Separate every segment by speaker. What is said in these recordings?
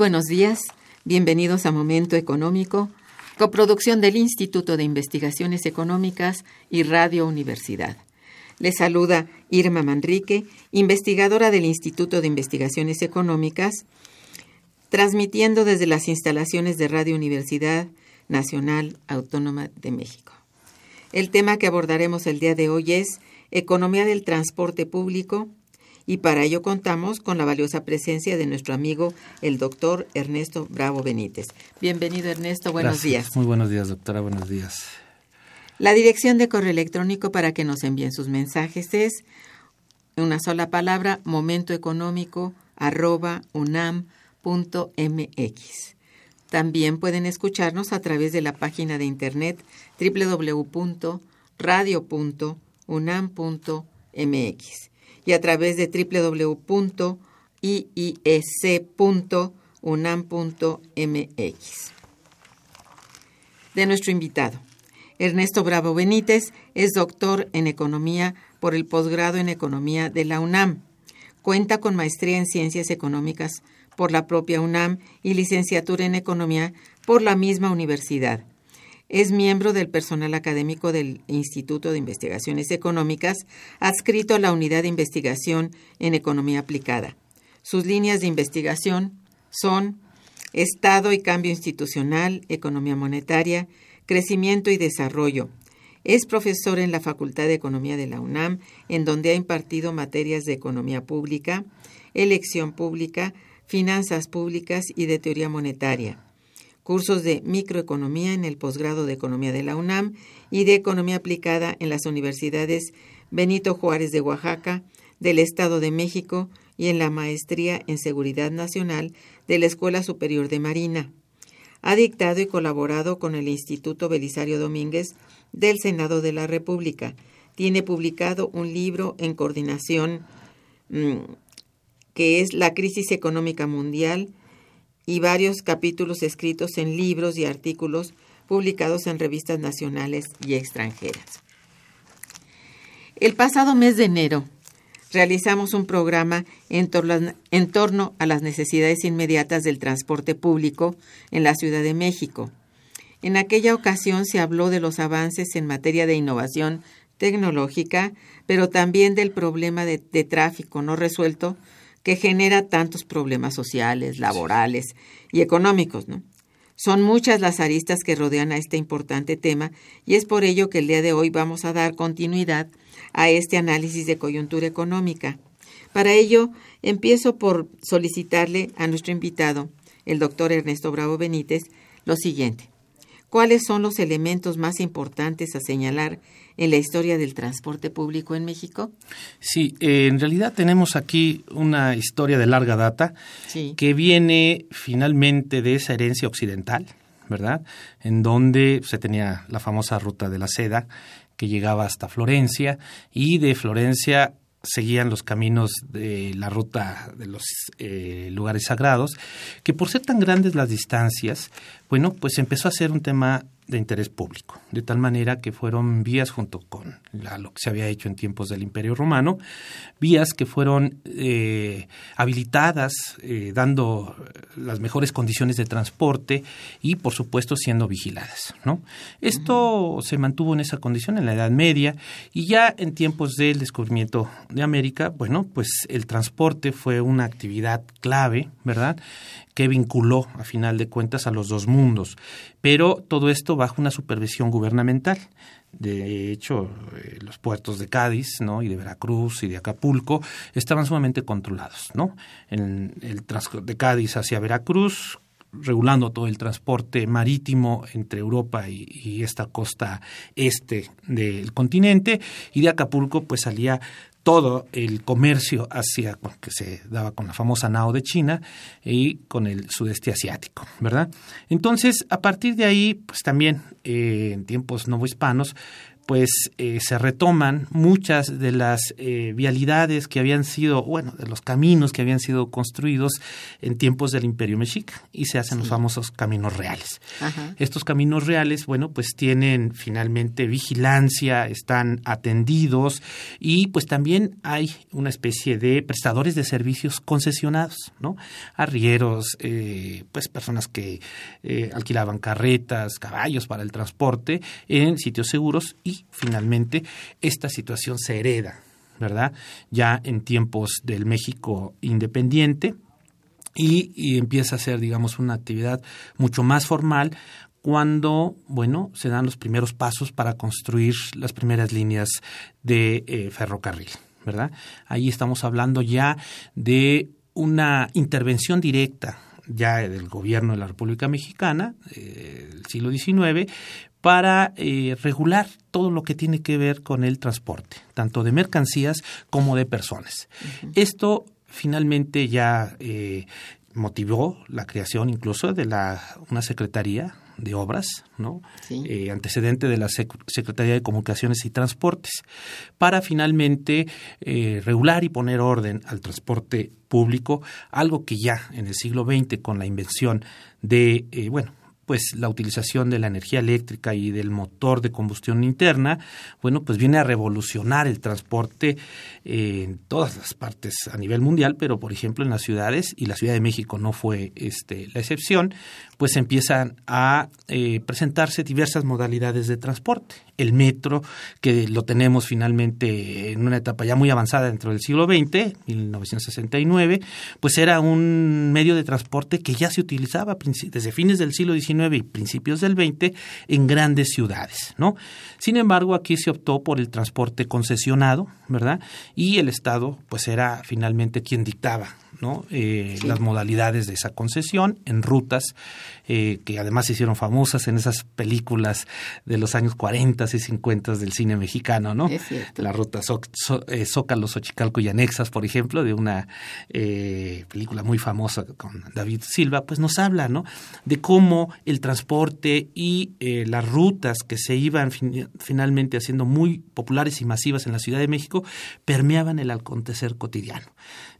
Speaker 1: Buenos días. Bienvenidos a Momento Económico, coproducción del Instituto de Investigaciones Económicas y Radio Universidad. Les saluda Irma Manrique, investigadora del Instituto de Investigaciones Económicas, transmitiendo desde las instalaciones de Radio Universidad Nacional Autónoma de México. El tema que abordaremos el día de hoy es Economía del Transporte Público y para ello contamos con la valiosa presencia de nuestro amigo el doctor Ernesto Bravo Benítez. Bienvenido Ernesto, buenos días.
Speaker 2: Muy buenos días doctora, buenos días.
Speaker 1: La dirección de correo electrónico para que nos envíen sus mensajes es una sola palabra, momentoeconómico arroba unam.mx. También pueden escucharnos a través de la página de internet www.radio.unam.mx y a través de www.iic.unam.mx. De nuestro invitado. Ernesto Bravo Benítez es doctor en Economía por el posgrado en Economía de la UNAM. Cuenta con maestría en Ciencias Económicas por la propia UNAM y licenciatura en Economía por la misma universidad. Es miembro del personal académico del Instituto de Investigaciones Económicas, adscrito a la Unidad de Investigación en Economía Aplicada. Sus líneas de investigación son Estado y cambio institucional, economía monetaria, crecimiento y desarrollo. Es profesor en la Facultad de Economía de la UNAM, en donde ha impartido materias de economía pública, elección pública, finanzas públicas y de teoría monetaria cursos de microeconomía en el posgrado de Economía de la UNAM y de Economía aplicada en las universidades Benito Juárez de Oaxaca, del Estado de México y en la maestría en Seguridad Nacional de la Escuela Superior de Marina. Ha dictado y colaborado con el Instituto Belisario Domínguez del Senado de la República. Tiene publicado un libro en coordinación mm, que es La crisis económica mundial y varios capítulos escritos en libros y artículos publicados en revistas nacionales y extranjeras. El pasado mes de enero realizamos un programa en, torno a las necesidades inmediatas del transporte público en la Ciudad de México. En aquella ocasión se habló de los avances en materia de innovación tecnológica, pero también del problema de tráfico no resuelto que genera tantos problemas sociales, laborales y económicos, ¿no? Son muchas las aristas que rodean a este importante tema y es por ello que el día de hoy vamos a dar continuidad a este análisis de coyuntura económica. Para ello, empiezo por solicitarle a nuestro invitado, el doctor Ernesto Bravo Benítez, lo siguiente. ¿Cuáles son los elementos más importantes a señalar en la historia del transporte público en México?
Speaker 2: Sí, eh, en realidad tenemos aquí una historia de larga data que viene finalmente de esa herencia occidental, ¿verdad? En donde se tenía la famosa ruta de la seda que llegaba hasta Florencia y de Florencia seguían los caminos de la ruta de los eh, lugares sagrados, que por ser tan grandes las distancias, bueno, pues empezó a ser un tema de interés público, de tal manera que fueron vías junto con lo que se había hecho en tiempos del Imperio Romano, vías que fueron eh, habilitadas, eh, dando las mejores condiciones de transporte y, por supuesto, siendo vigiladas. ¿no? Esto se mantuvo en esa condición en la Edad Media y ya en tiempos del descubrimiento de América, bueno, pues el transporte fue una actividad clave, ¿verdad? que vinculó, a final de cuentas, a los dos mundos. Pero todo esto bajo una supervisión gubernamental. De hecho, eh, los puertos de Cádiz, ¿no? y de Veracruz y de Acapulco estaban sumamente controlados, ¿no? En el de Cádiz hacia Veracruz, regulando todo el transporte marítimo entre Europa y, y, esta costa este del continente y de Acapulco pues salía todo el comercio hacia que se daba con la famosa nao de China y con el sudeste asiático, ¿verdad? Entonces, a partir de ahí, pues también eh, en tiempos novohispanos, pues eh, se retoman muchas de las eh, vialidades que habían sido, bueno, de los caminos que habían sido construidos en tiempos del Imperio Mexica y se hacen los famosos caminos reales. Estos caminos reales, bueno, pues tienen finalmente vigilancia, están atendidos y pues también hay una especie de prestadores de servicios concesionados, ¿no? Arrieros, eh, pues personas que alquilaban carretas, caballos para el transporte en sitios seguros y finalmente esta situación se hereda, ¿verdad? Ya en tiempos del México independiente y, empieza a ser, digamos, una actividad mucho más formal cuando, bueno, se dan los primeros pasos para construir las primeras líneas de eh, ferrocarril, ¿verdad? Ahí estamos hablando ya de una intervención directa ya del gobierno de la República Mexicana, eh, del siglo XIX, para eh, regular todo lo que tiene que ver con el transporte, tanto de mercancías como de personas. Esto finalmente ya eh, motivó la creación incluso de la, una secretaría de obras, ¿no? Eh, antecedente de la Secretaría de Comunicaciones y Transportes, para finalmente regular y poner orden al transporte público, algo que ya en el siglo XX con la invención de, bueno, pues la utilización de la energía eléctrica y del motor de combustión interna, bueno, pues viene a revolucionar el transporte en todas las partes a nivel mundial, pero por ejemplo en las ciudades, y la Ciudad de México no fue este, la excepción, pues empiezan a eh, presentarse diversas modalidades de transporte. El metro, que lo tenemos finalmente en una etapa ya muy avanzada dentro del siglo XX, 1969, pues era un medio de transporte que ya se utilizaba desde fines del siglo XIX y principios del XX en grandes ciudades, ¿no? Sin embargo, aquí se optó por el transporte concesionado, ¿verdad? Y el Estado, pues era finalmente quien dictaba ¿no? Eh, las modalidades de esa concesión en rutas eh, que además se hicieron famosas en esas películas de los años 40 y 50 del cine mexicano, ¿no? La ruta eh, Zócalo, Xochicalco y Anexas, por ejemplo, de una película muy famosa con David Silva, pues nos habla, ¿no? De cómo el transporte y las rutas que se iban finalmente haciendo muy populares y masivas en la Ciudad de México permeaban el acontecer cotidiano.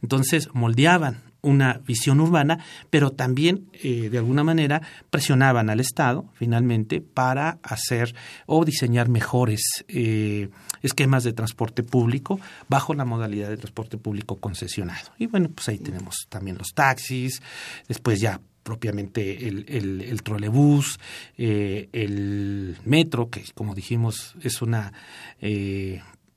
Speaker 2: Entonces, moldeaban una visión urbana, pero también, eh, de alguna manera, presionaban al Estado, finalmente, para hacer o diseñar mejores eh, esquemas de transporte público bajo la modalidad de transporte público concesionado. Y bueno, pues ahí tenemos también los taxis, después ya propiamente el, el, trolebús, eh, el metro, que como dijimos es una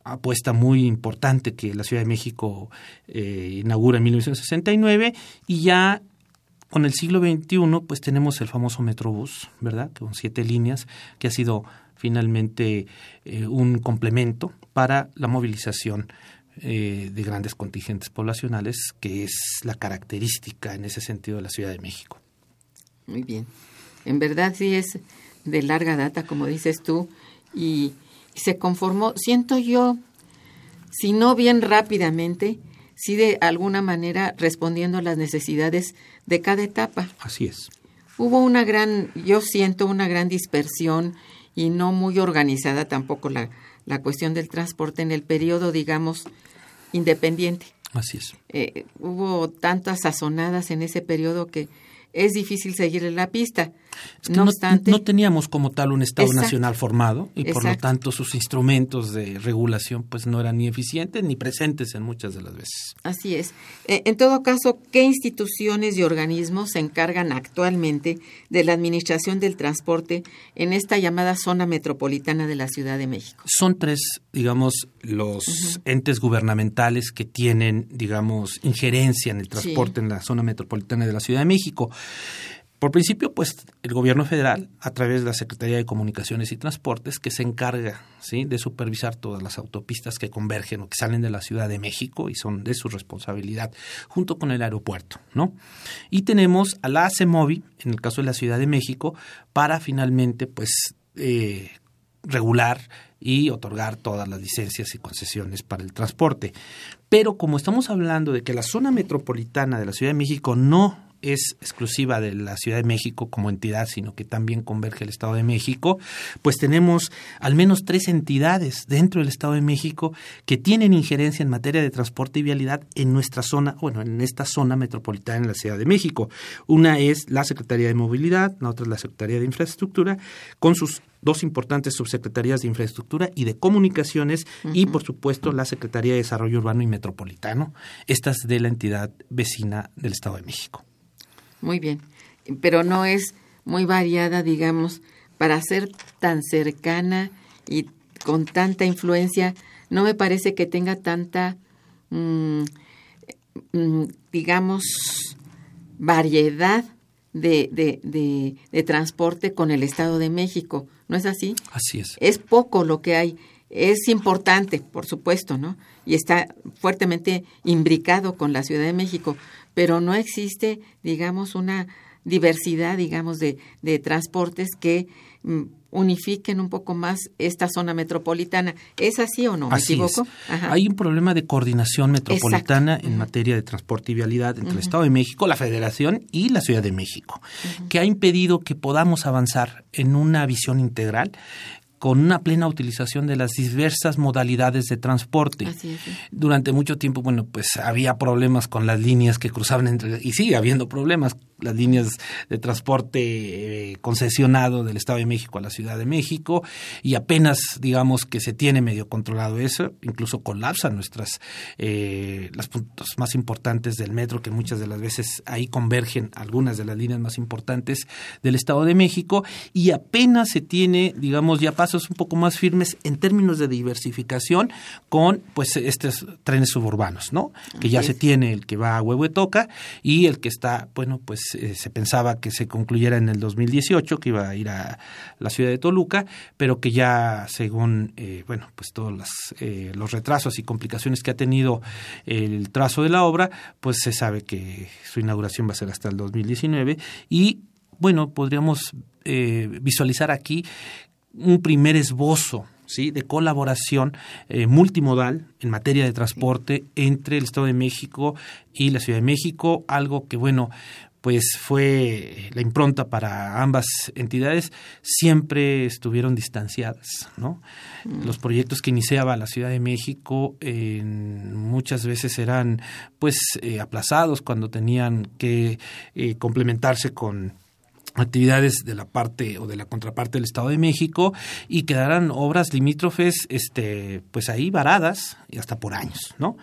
Speaker 2: apuesta muy importante que la Ciudad de México eh, inaugura en 1969 y ya con el siglo XXI pues tenemos el famoso Metrobús, ¿verdad? Con siete líneas que ha sido finalmente eh, un complemento para la movilización eh, de grandes contingentes poblacionales, que es la característica en ese sentido de la Ciudad de México.
Speaker 1: Muy bien. En verdad sí es de larga data, como dices tú, y se conformó, siento yo, si no bien rápidamente, sí de alguna manera respondiendo a las necesidades de cada etapa.
Speaker 2: Así es.
Speaker 1: Hubo una gran, yo siento una gran dispersión y no muy organizada tampoco la, la cuestión del transporte en el periodo, digamos, independiente.
Speaker 2: Así es.
Speaker 1: Eh, hubo tantas sazonadas en ese periodo que es difícil seguirle la pista.
Speaker 2: No, obstante, no, teníamos como tal un Estado nacional formado y por lo tanto sus instrumentos de regulación pues no eran ni eficientes ni presentes en muchas de las veces.
Speaker 1: Así es. Eh, en todo caso, ¿qué instituciones y organismos se encargan actualmente de la administración del transporte en esta llamada zona metropolitana de la Ciudad de México?
Speaker 2: Son tres, digamos, los entes gubernamentales que tienen, digamos, injerencia en el transporte en la zona metropolitana de la Ciudad de México. Por principio, pues el gobierno federal, a través de la Secretaría de Comunicaciones y Transportes, que se encarga ¿sí? de supervisar todas las autopistas que convergen o que salen de la Ciudad de México y son de su responsabilidad, junto con el aeropuerto, ¿no? Y tenemos a la ACEMOVI, en el caso de la Ciudad de México, para finalmente, pues, eh, regular y otorgar todas las licencias y concesiones para el transporte. Pero como estamos hablando de que la zona metropolitana de la Ciudad de México no es exclusiva de la Ciudad de México como entidad, sino que también converge el Estado de México, pues tenemos al menos tres entidades dentro del Estado de México que tienen injerencia en materia de transporte y vialidad en nuestra zona, bueno, en esta zona metropolitana en la Ciudad de México. Una es la Secretaría de Movilidad, la otra es la Secretaría de Infraestructura, con sus dos importantes subsecretarías de infraestructura y de comunicaciones y por supuesto la Secretaría de Desarrollo Urbano y Metropolitano, estas de la entidad vecina del Estado de México.
Speaker 1: Muy bien, pero no es muy variada, digamos, para ser tan cercana y con tanta influencia, no me parece que tenga tanta, mm, mm, digamos, variedad de, de, de, transporte con el Estado de México. ¿No es así?
Speaker 2: Así es.
Speaker 1: Es poco lo que hay. Es importante, por supuesto, ¿no? Y está fuertemente imbricado con la Ciudad de México, pero no existe, digamos, una diversidad, digamos, de, de transportes que mm, unifiquen un poco más esta zona metropolitana. ¿Es así o no? ¿Me equivoco?
Speaker 2: Hay un problema de coordinación metropolitana en materia de transporte y vialidad entre el Estado de México, la Federación y la Ciudad de México, que ha impedido que podamos avanzar en una visión integral con una plena utilización de las diversas modalidades de transporte. Durante mucho tiempo, bueno, pues había problemas con las líneas que cruzaban entre, y sigue habiendo problemas las líneas de transporte eh, concesionado del Estado de México a la Ciudad de México y apenas digamos que se tiene medio controlado eso, incluso colapsan nuestras eh, las puntos más importantes del metro que muchas de las veces ahí convergen algunas de las líneas más importantes del Estado de México y apenas se tiene digamos ya pasos un poco más firmes en términos de diversificación con pues estos trenes suburbanos, ¿no? Que ya se tiene el que va a Huehuetoca y el que está bueno pues eh, se pensaba que se concluyera en el 2018, que iba a ir a la ciudad de Toluca, pero que ya según, eh, bueno, pues todos eh, los retrasos y complicaciones que ha tenido el trazo de la obra, pues se sabe que su inauguración va a ser hasta el 2019 y, bueno, podríamos visualizar aquí un primer esbozo ¿sí? de colaboración multimodal en materia de transporte entre el Estado de México y la Ciudad de México, algo que, bueno, pues fue la impronta para ambas entidades, siempre estuvieron distanciadas, ¿no? Mm. Los proyectos que iniciaba la Ciudad de México muchas veces eran pues eh, aplazados cuando tenían que eh, complementarse con actividades de la parte o de la contraparte del Estado de México y quedarán obras limítrofes este pues ahí varadas y hasta por años, ¿no?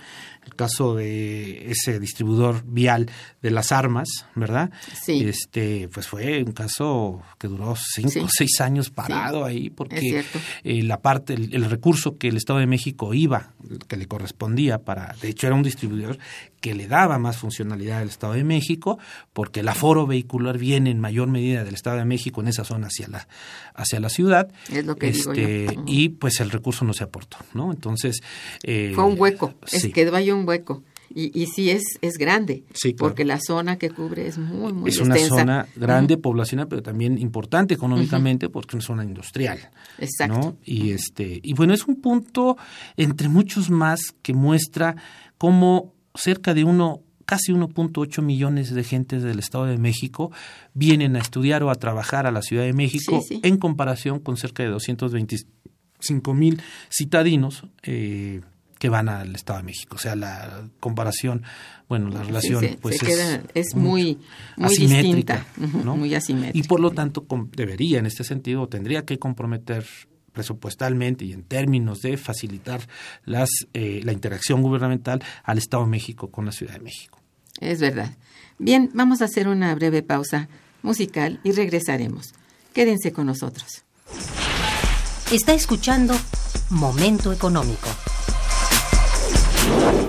Speaker 2: El caso de ese distribuidor vial de las armas, ¿verdad?
Speaker 1: Sí.
Speaker 2: Este, pues fue un caso que duró cinco o seis años parado ahí, porque eh, la parte, el, recurso que el Estado de México iba, que le correspondía para, de hecho era un distribuidor que le daba más funcionalidad al Estado de México, porque el aforo vehicular viene en mayor medida del Estado de México en esa zona hacia la, hacia la ciudad.
Speaker 1: Es lo que este, digo
Speaker 2: Y pues el recurso no se aportó, ¿no? Entonces...
Speaker 1: Eh, fue un hueco, es que un hueco. Y, y sí es, es grande, porque la zona que cubre es muy, muy
Speaker 2: Es una zona grande, poblacional, pero también importante económicamente porque es una zona industrial.
Speaker 1: Exacto.
Speaker 2: Y, este, y bueno, es un punto entre muchos más que muestra cómo cerca de uno casi 1.8 millones de gentes del Estado de México vienen a estudiar o a trabajar a la Ciudad de México en comparación con cerca de 225 mil citadinos eh, que van al Estado de México. O sea, la comparación, bueno, la relación pues
Speaker 1: es, muy, muy distinta, muy asimétrica.
Speaker 2: Y por lo tanto debería, en este sentido, tendría que comprometer presupuestalmente y en términos de facilitar las, eh, la interacción gubernamental al Estado de México con la Ciudad de México.
Speaker 1: Es verdad. Bien, vamos a hacer una breve pausa musical y regresaremos. Quédense con nosotros.
Speaker 3: Está escuchando Momento Económico. you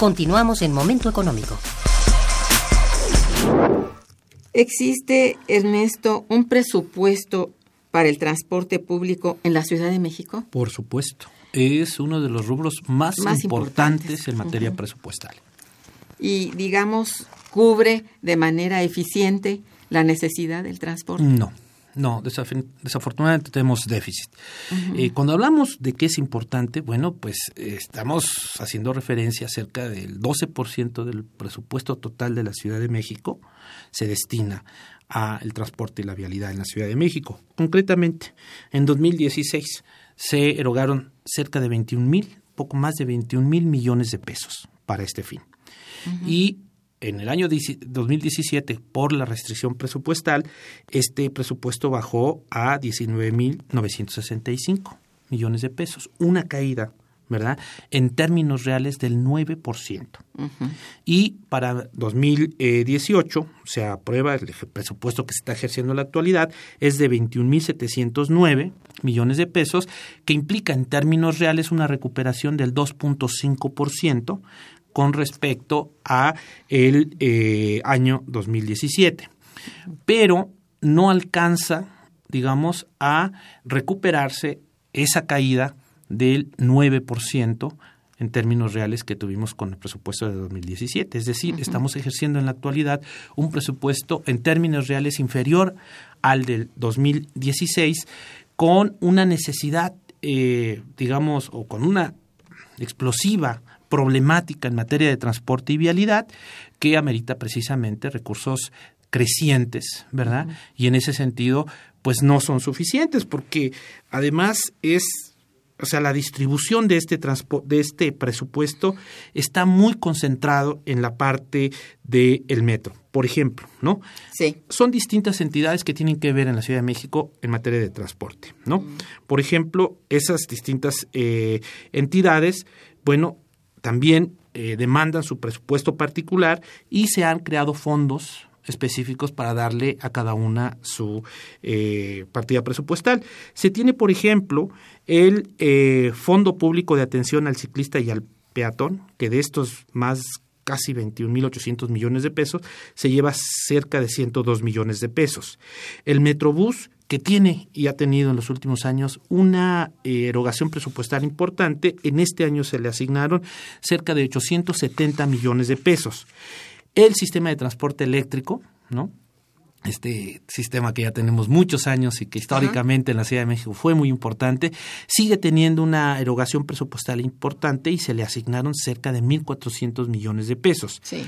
Speaker 3: Continuamos en Momento Económico.
Speaker 1: ¿Existe, Ernesto, un presupuesto para el transporte público en la Ciudad de México?
Speaker 2: Por supuesto. Es uno de los rubros más, importantes, en materia presupuestal.
Speaker 1: Y, digamos, cubre de manera eficiente la necesidad del transporte.
Speaker 2: No, no, desafortunadamente tenemos déficit. Eh, cuando hablamos de qué es importante, bueno, pues eh, estamos haciendo referencia a cerca del 12% del presupuesto total de la Ciudad de México se destina al transporte y la vialidad en la Ciudad de México. Concretamente, en 2016 se erogaron cerca de 21 mil, poco más de 21 mil millones de pesos para este fin. Y en el año 2017, por la restricción presupuestal, este presupuesto bajó a 19.965 millones de pesos, una caída, ¿verdad? En términos reales del 9%. Y para 2018 se aprueba el presupuesto que se está ejerciendo en la actualidad, es de 21.709 millones de pesos, que implica en términos reales una recuperación del 2.5%, con respecto a el eh, año 2017. Pero no alcanza, digamos, a recuperarse esa caída del 9% en términos reales que tuvimos con el presupuesto de 2017. Es decir, estamos ejerciendo en la actualidad un presupuesto en términos reales inferior al del 2016 con una necesidad, eh, digamos, o con una explosiva problemática en materia de transporte y vialidad que amerita precisamente recursos crecientes, ¿verdad? Y en ese sentido, pues no son suficientes porque además es o sea, la distribución de este, de este presupuesto está muy concentrado en la parte del metro, por ejemplo, ¿no?
Speaker 1: Sí.
Speaker 2: Son distintas entidades que tienen que ver en la Ciudad de México en materia de transporte, ¿no? Por ejemplo, esas distintas eh, entidades, bueno, también eh, demandan su presupuesto particular y se han creado fondos específicos para darle a cada una su eh, partida presupuestal. Se tiene, por ejemplo, el eh, Fondo Público de Atención al Ciclista y al Peatón, que de estos más casi 21.800 millones de pesos, se lleva cerca de 102 millones de pesos. El Metrobús que tiene y ha tenido en los últimos años una eh, erogación presupuestal importante. En este año se le asignaron cerca de 870 millones de pesos. El sistema de transporte eléctrico, ¿no? Este sistema que ya tenemos muchos años y que históricamente en la Ciudad de México fue muy importante, sigue teniendo una erogación presupuestal importante y se le asignaron cerca de 1.400 millones de pesos.
Speaker 1: Sí.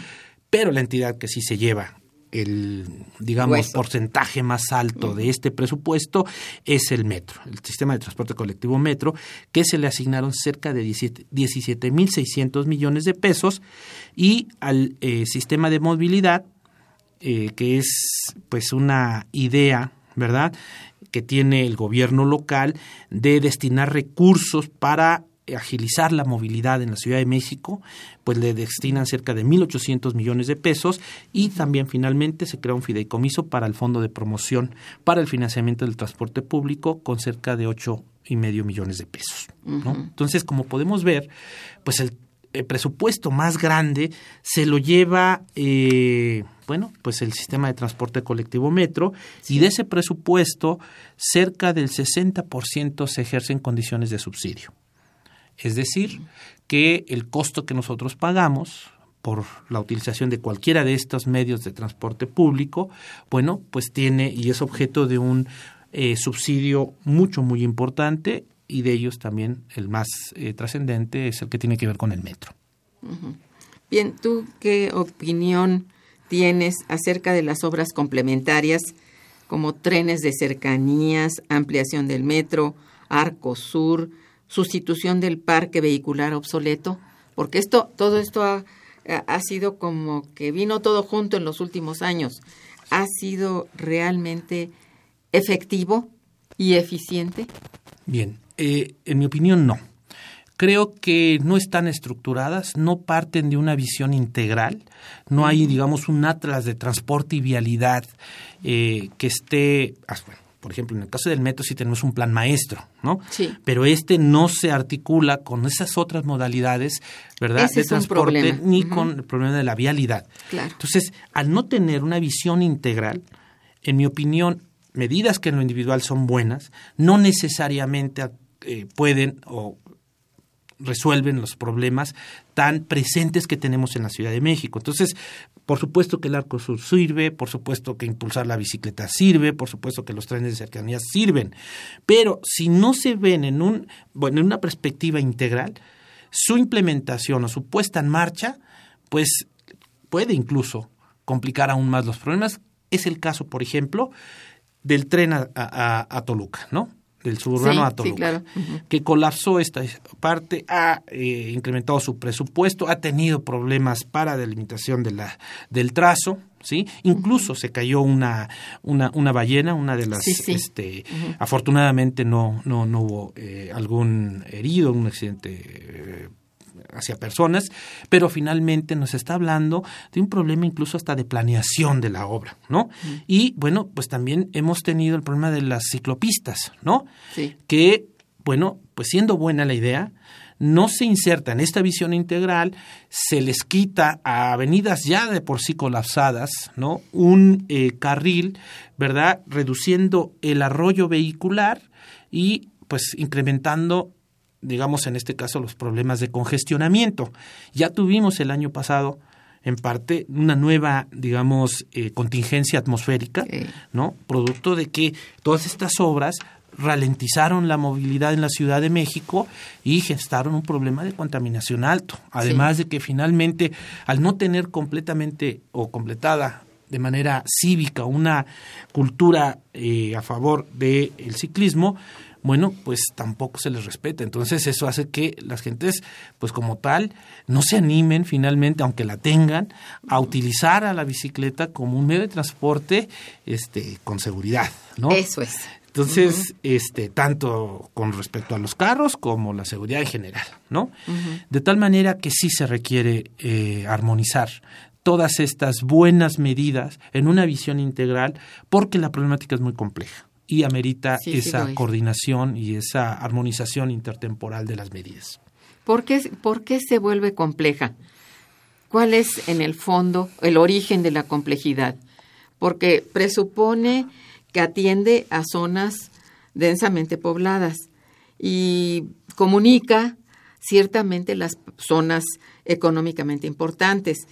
Speaker 2: Pero la entidad que sí se lleva el, digamos, porcentaje más alto de este presupuesto es el metro, el sistema de transporte colectivo metro, que se le asignaron cerca de 17.600 millones de pesos y al eh, sistema de movilidad, eh, que es pues una idea, ¿verdad? que tiene el gobierno local de destinar recursos para agilizar la movilidad en la Ciudad de México, pues le destinan cerca de 1.800 millones de pesos y también finalmente se crea un fideicomiso para el Fondo de Promoción para el financiamiento del transporte público con cerca de ocho y medio millones de pesos. Entonces, como podemos ver, pues el, presupuesto más grande se lo lleva, eh, bueno, pues el sistema de transporte colectivo Metro y de ese presupuesto cerca del 60% se ejerce en condiciones de subsidio. Es decir, que el costo que nosotros pagamos por la utilización de cualquiera de estos medios de transporte público, bueno, pues tiene y es objeto de un eh, subsidio mucho, muy importante y de ellos también el más eh, trascendente es el que tiene que ver con el metro.
Speaker 1: Bien, ¿tú qué opinión tienes acerca de las obras complementarias como trenes de cercanías, ampliación del metro, Arco Sur, sustitución del parque vehicular obsoleto, porque esto, todo esto ha, ha sido como que vino todo junto en los últimos años. ¿Ha sido realmente efectivo y eficiente?
Speaker 2: Bien, eh, en mi opinión no. Creo que no están estructuradas, no parten de una visión integral, no hay, digamos, un atlas de transporte y vialidad eh, que esté, ah, por ejemplo, en el caso del metro sí tenemos un plan maestro, ¿no?
Speaker 1: Sí.
Speaker 2: Pero este no se articula con esas otras modalidades, ¿verdad?
Speaker 1: de
Speaker 2: transporte ni con el problema de la vialidad.
Speaker 1: Claro.
Speaker 2: Entonces, al no tener una visión integral, en mi opinión, medidas que en lo individual son buenas, no necesariamente eh, pueden o resuelven los problemas tan presentes que tenemos en la Ciudad de México. Entonces, por supuesto que el Arco Sur sirve, por supuesto que impulsar la bicicleta sirve, por supuesto que los trenes de cercanía sirven, pero si no se ven en, un, bueno, en una perspectiva integral, su implementación o su puesta en marcha, pues puede incluso complicar aún más los problemas. Es el caso, por ejemplo, del tren a Toluca, ¿no? Del suburbano a Toluca, que colapsó esta parte, ha eh, incrementado su presupuesto, ha tenido problemas para delimitación de la, del trazo, ¿sí? Incluso se cayó una, una, una ballena, una de las, este, afortunadamente no, no, no hubo eh, algún herido, un accidente eh, hacia personas, pero finalmente nos está hablando de un problema incluso hasta de planeación de la obra, ¿no? Y bueno, pues también hemos tenido el problema de las ciclopistas, ¿no?
Speaker 1: Sí.
Speaker 2: Que, bueno, pues siendo buena la idea, no se inserta en esta visión integral, se les quita a avenidas ya de por sí colapsadas, ¿no? Un eh, carril, ¿verdad? Reduciendo el arroyo vehicular y pues incrementando digamos en este caso, los problemas de congestionamiento. Ya tuvimos el año pasado en parte una nueva, digamos, eh, contingencia atmosférica, ¿no? Producto de que todas estas obras ralentizaron la movilidad en la Ciudad de México y gestaron un problema de contaminación alto. Además de que finalmente, al no tener completamente o completada de manera cívica una cultura eh, a favor del ciclismo, bueno, pues tampoco se les respeta. Entonces eso hace que las gentes, pues como tal, no se animen finalmente, aunque la tengan, a utilizar a la bicicleta como un medio de transporte este, con seguridad, ¿no?
Speaker 1: Eso es.
Speaker 2: Entonces, este, tanto con respecto a los carros como la seguridad en general, ¿no? De tal manera que sí se requiere eh, armonizar todas estas buenas medidas en una visión integral porque la problemática es muy compleja y amerita esa coordinación y esa armonización intertemporal de las medidas.
Speaker 1: ¿Por qué, ¿Por qué se vuelve compleja? ¿Cuál es en el fondo el origen de la complejidad? Porque presupone que atiende a zonas densamente pobladas y comunica ciertamente las zonas económicamente importantes,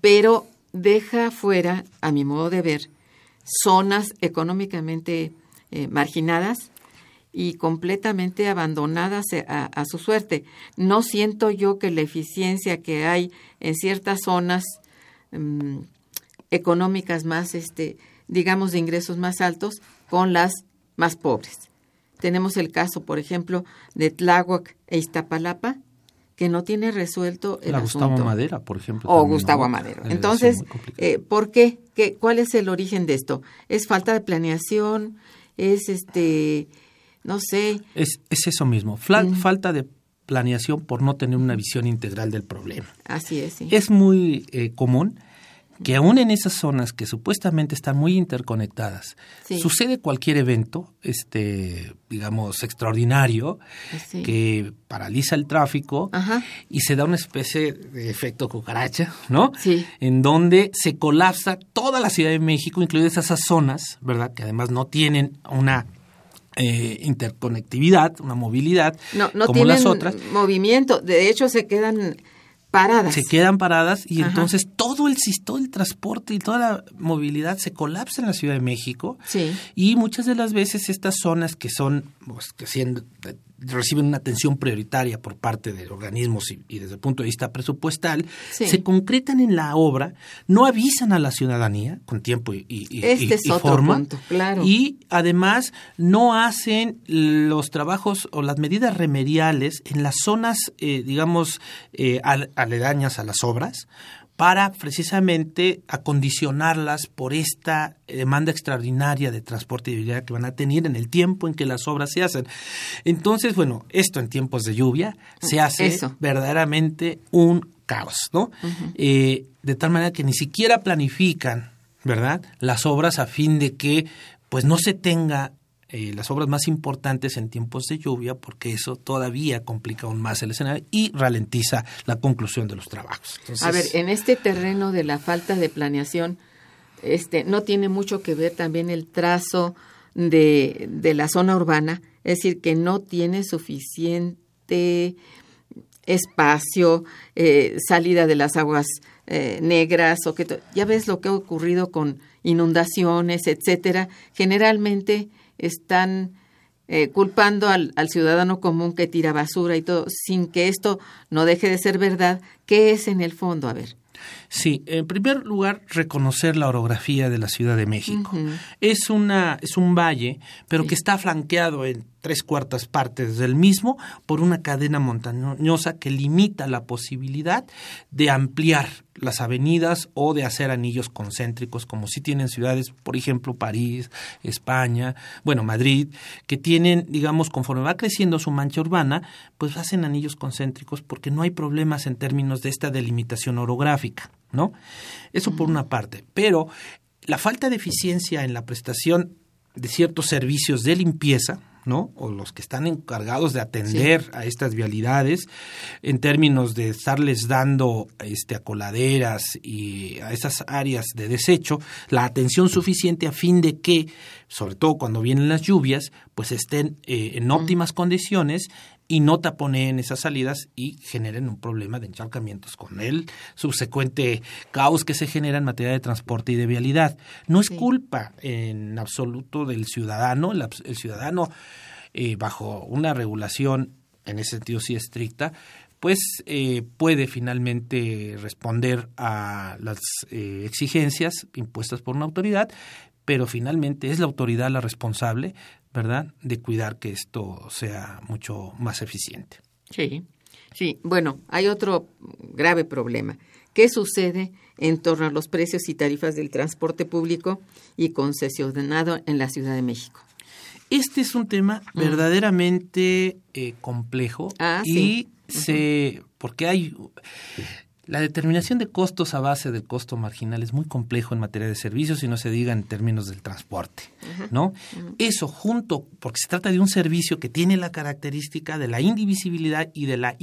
Speaker 1: pero deja fuera, a mi modo de ver, zonas económicamente eh, marginadas y completamente abandonadas a, su suerte. No siento yo que la eficiencia que hay en ciertas zonas mm, económicas más, este, digamos, de ingresos más altos con las más pobres. Tenemos el caso, por ejemplo, de Tláhuac e Iztapalapa, que no tiene resuelto el
Speaker 2: la Gustavo Madera, por ejemplo.
Speaker 1: O Gustavo Madero. Entonces, eh, ¿por qué? qué? ¿Cuál es el origen de esto? ¿Es falta de planeación? Es este, no sé.
Speaker 2: Es, es eso mismo, falta de planeación por no tener una visión integral del problema.
Speaker 1: Así es. Sí.
Speaker 2: Es muy eh, común que aún en esas zonas que supuestamente están muy interconectadas, sucede cualquier evento, este, digamos, extraordinario, que paraliza el tráfico y se da una especie de efecto cucaracha, ¿no?
Speaker 1: Sí.
Speaker 2: En donde se colapsa toda la Ciudad de México, incluidas esas zonas, ¿verdad? Que además no tienen una eh, interconectividad, una movilidad,
Speaker 1: no, no
Speaker 2: como las otras.
Speaker 1: Movimiento, de hecho se quedan paradas.
Speaker 2: Se quedan paradas y entonces todo el, todo el transporte y toda la movilidad se colapsa en la Ciudad de México.
Speaker 1: Sí.
Speaker 2: Y muchas de las veces estas zonas que son, pues, que siendo, reciben una atención prioritaria por parte de organismos y, desde el punto de vista presupuestal, se concretan en la obra, no avisan a la ciudadanía con tiempo y, y,
Speaker 1: este es otro
Speaker 2: forma,
Speaker 1: punto, claro.
Speaker 2: y además no hacen los trabajos o las medidas remediales en las zonas, eh, digamos, eh, aledañas a las obras, para precisamente acondicionarlas por esta demanda extraordinaria de transporte y movilidad que van a tener en el tiempo en que las obras se hacen. Entonces, bueno, esto en tiempos de lluvia se hace verdaderamente un caos, ¿no? Eh, de tal manera que ni siquiera planifican, ¿verdad? Las obras a fin de que pues no se tenga eh, las obras más importantes en tiempos de lluvia, porque eso todavía complica aún más el escenario y ralentiza la conclusión de los trabajos.
Speaker 1: a ver, en este terreno de la falta de planeación, este, no tiene mucho que ver también el trazo de, de la zona urbana, es decir, que no tiene suficiente espacio, eh, salida de las aguas eh, negras, o que ya ves lo que ha ocurrido con inundaciones, etcétera. Generalmente están eh, culpando al, al, ciudadano común que tira basura y todo, sin que esto no deje de ser verdad. ¿Qué es en el fondo? A ver.
Speaker 2: Sí, en primer lugar, reconocer la orografía de la Ciudad de México. Es una es un valle, pero que está flanqueado en tres cuartas partes del mismo por una cadena montañosa que limita la posibilidad de ampliar las avenidas o de hacer anillos concéntricos como si tienen ciudades, por ejemplo, París, España, bueno, Madrid, que tienen, digamos, conforme va creciendo su mancha urbana, pues hacen anillos concéntricos porque no hay problemas en términos de esta delimitación orográfica. ¿no? Eso por una parte. Pero la falta de eficiencia en la prestación de ciertos servicios de limpieza, ¿no? O los que están encargados de atender a estas vialidades en términos de estarles dando este a coladeras y a esas áreas de desecho la atención suficiente a fin de que, sobre todo cuando vienen las lluvias, pues estén eh, en óptimas condiciones y no taponeen esas salidas y generen un problema de encharcamientos con el subsecuente caos que se genera en materia de transporte y de vialidad. No es culpa en absoluto del ciudadano, el, ciudadano eh, bajo una regulación en ese sentido sí estricta, pues eh, puede finalmente responder a las eh, exigencias impuestas por una autoridad, pero finalmente es la autoridad la responsable ¿verdad?, de cuidar que esto sea mucho más eficiente.
Speaker 1: Sí, sí. Bueno, hay otro grave problema. ¿Qué sucede en torno a los precios y tarifas del transporte público y concesionado en la Ciudad de México?
Speaker 2: Este es un tema mm. verdaderamente eh, complejo
Speaker 1: ah,
Speaker 2: y se porque hay la determinación de costos a base del costo marginal es muy complejo en materia de servicios y no se diga en términos del transporte, ¿no? Eso junto, porque se trata de un servicio que tiene la característica de la indivisibilidad y de la